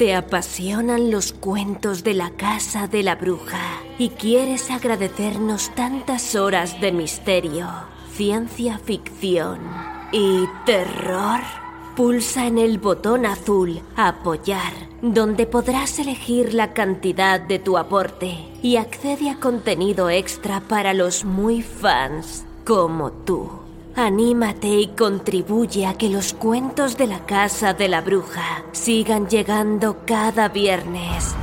Te apasionan los cuentos de la casa de la bruja y quieres agradecernos tantas horas de misterio, ciencia ficción y terror. Pulsa en el botón azul Apoyar, donde podrás elegir la cantidad de tu aporte y accede a contenido extra para los muy fans como tú. Anímate y contribuye a que los cuentos de la Casa de la Bruja sigan llegando cada viernes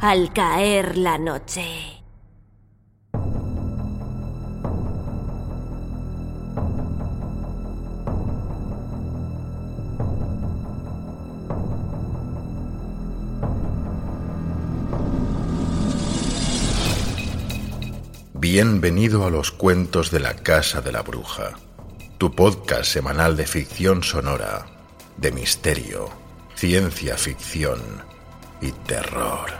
al caer la noche. Bienvenido a los cuentos de la Casa de la Bruja, tu podcast semanal de ficción sonora, de misterio, ciencia ficción y terror.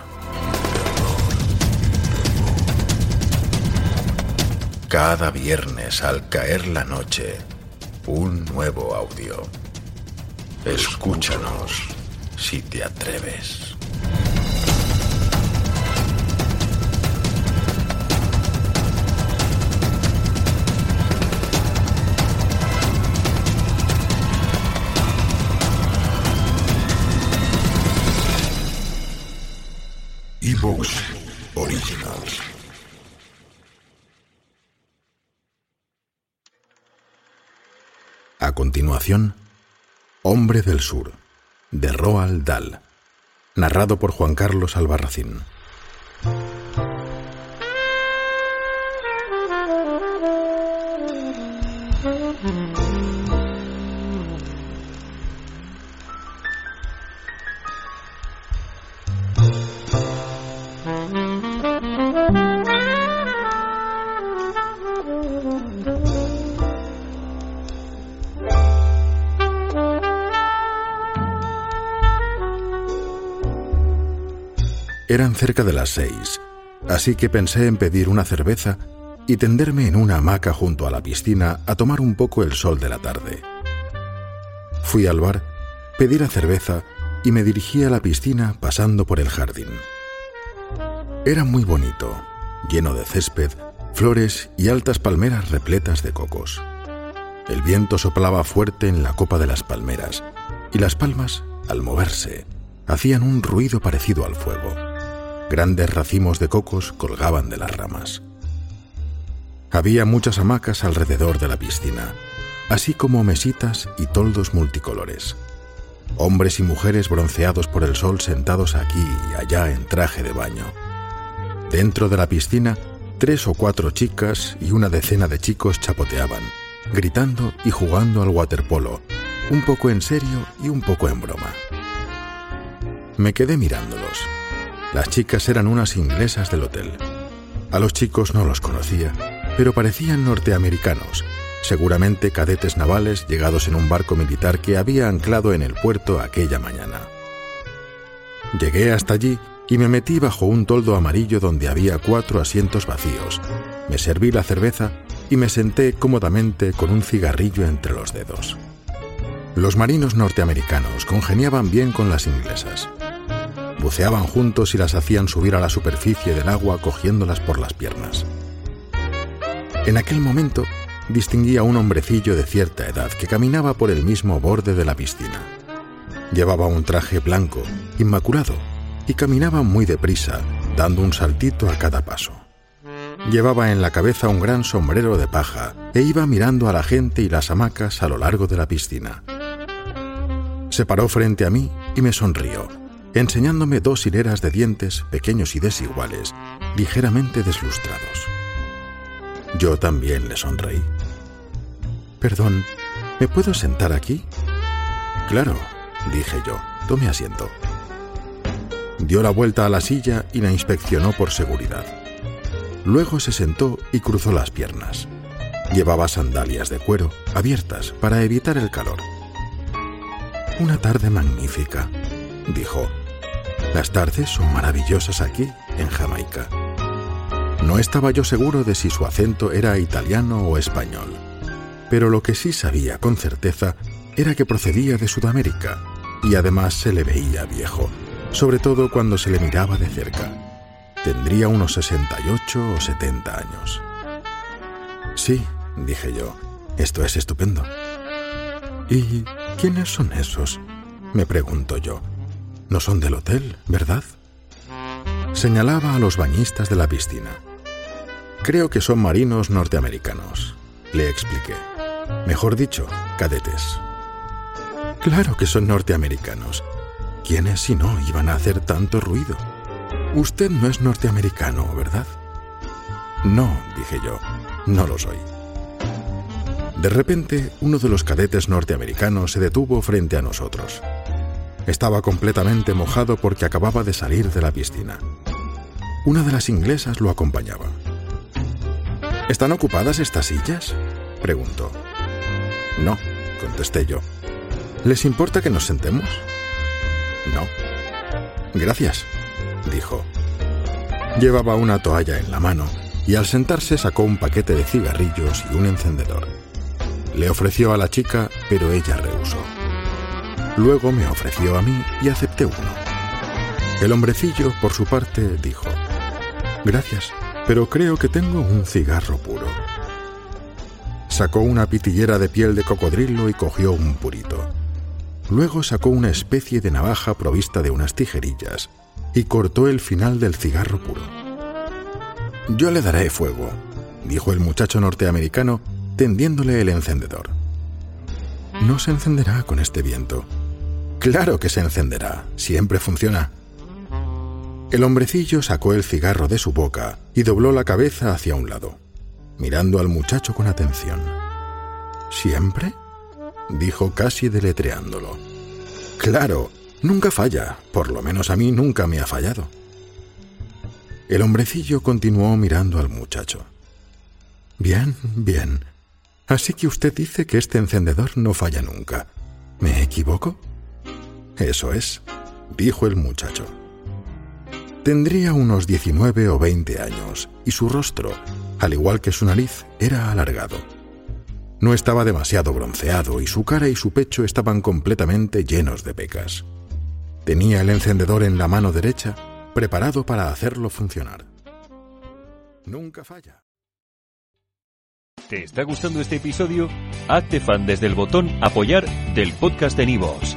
Cada viernes al caer la noche, un nuevo audio. Escúchanos si te atreves. A continuación, Hombre del Sur, de Roald Dahl, narrado por Juan Carlos Albarracín. Eran cerca de las seis, así que pensé en pedir una cerveza y tenderme en una hamaca junto a la piscina a tomar un poco el sol de la tarde. Fui al bar, pedí la cerveza y me dirigí a la piscina pasando por el jardín. Era muy bonito, lleno de césped, flores y altas palmeras repletas de cocos. El viento soplaba fuerte en la copa de las palmeras y las palmas, al moverse, hacían un ruido parecido al fuego. Grandes racimos de cocos colgaban de las ramas. Había muchas hamacas alrededor de la piscina, así como mesitas y toldos multicolores. Hombres y mujeres bronceados por el sol sentados aquí y allá en traje de baño. Dentro de la piscina, tres o cuatro chicas y una decena de chicos chapoteaban, gritando y jugando al waterpolo, un poco en serio y un poco en broma. Me quedé mirándolos. Las chicas eran unas inglesas del hotel. A los chicos no los conocía, pero parecían norteamericanos, seguramente cadetes navales llegados en un barco militar que había anclado en el puerto aquella mañana. Llegué hasta allí y me metí bajo un toldo amarillo donde había cuatro asientos vacíos. Me serví la cerveza y me senté cómodamente con un cigarrillo entre los dedos. Los marinos norteamericanos congeniaban bien con las inglesas. Buceaban juntos y las hacían subir a la superficie del agua cogiéndolas por las piernas. En aquel momento distinguí a un hombrecillo de cierta edad que caminaba por el mismo borde de la piscina. Llevaba un traje blanco, inmaculado, y caminaba muy deprisa, dando un saltito a cada paso. Llevaba en la cabeza un gran sombrero de paja e iba mirando a la gente y las hamacas a lo largo de la piscina. Se paró frente a mí y me sonrió, enseñándome dos hileras de dientes pequeños y desiguales, ligeramente deslustrados. Yo también le sonreí. Perdón, ¿me puedo sentar aquí? Claro, dije yo. Tome asiento. Dio la vuelta a la silla y la inspeccionó por seguridad. Luego se sentó y cruzó las piernas. Llevaba sandalias de cuero abiertas para evitar el calor. Una tarde magnífica, dijo. Las tardes son maravillosas aquí, en Jamaica. No estaba yo seguro de si su acento era italiano o español, pero lo que sí sabía con certeza era que procedía de Sudamérica y además se le veía viejo, sobre todo cuando se le miraba de cerca. Tendría unos 68 o 70 años. Sí, dije yo, esto es estupendo. ¿Y quiénes son esos? me pregunto yo. No son del hotel, ¿verdad? Señalaba a los bañistas de la piscina. Creo que son marinos norteamericanos, le expliqué. Mejor dicho, cadetes. Claro que son norteamericanos. ¿Quiénes si no iban a hacer tanto ruido? Usted no es norteamericano, ¿verdad? No, dije yo, no lo soy. De repente, uno de los cadetes norteamericanos se detuvo frente a nosotros. Estaba completamente mojado porque acababa de salir de la piscina. Una de las inglesas lo acompañaba. ¿Están ocupadas estas sillas? preguntó. No, contesté yo. ¿Les importa que nos sentemos? No. Gracias, dijo. Llevaba una toalla en la mano y al sentarse sacó un paquete de cigarrillos y un encendedor. Le ofreció a la chica, pero ella rehusó. Luego me ofreció a mí y acepté uno. El hombrecillo, por su parte, dijo, Gracias, pero creo que tengo un cigarro puro. Sacó una pitillera de piel de cocodrilo y cogió un purito. Luego sacó una especie de navaja provista de unas tijerillas y cortó el final del cigarro puro. Yo le daré fuego, dijo el muchacho norteamericano, tendiéndole el encendedor. No se encenderá con este viento. Claro que se encenderá, siempre funciona. El hombrecillo sacó el cigarro de su boca y dobló la cabeza hacia un lado, mirando al muchacho con atención. ¿Siempre? dijo casi deletreándolo. Claro, nunca falla, por lo menos a mí nunca me ha fallado. El hombrecillo continuó mirando al muchacho. Bien, bien. Así que usted dice que este encendedor no falla nunca. ¿Me equivoco? Eso es, dijo el muchacho. Tendría unos 19 o 20 años y su rostro, al igual que su nariz, era alargado. No estaba demasiado bronceado y su cara y su pecho estaban completamente llenos de pecas. Tenía el encendedor en la mano derecha, preparado para hacerlo funcionar. Nunca falla. ¿Te está gustando este episodio? Hazte fan desde el botón Apoyar del podcast de Nivos.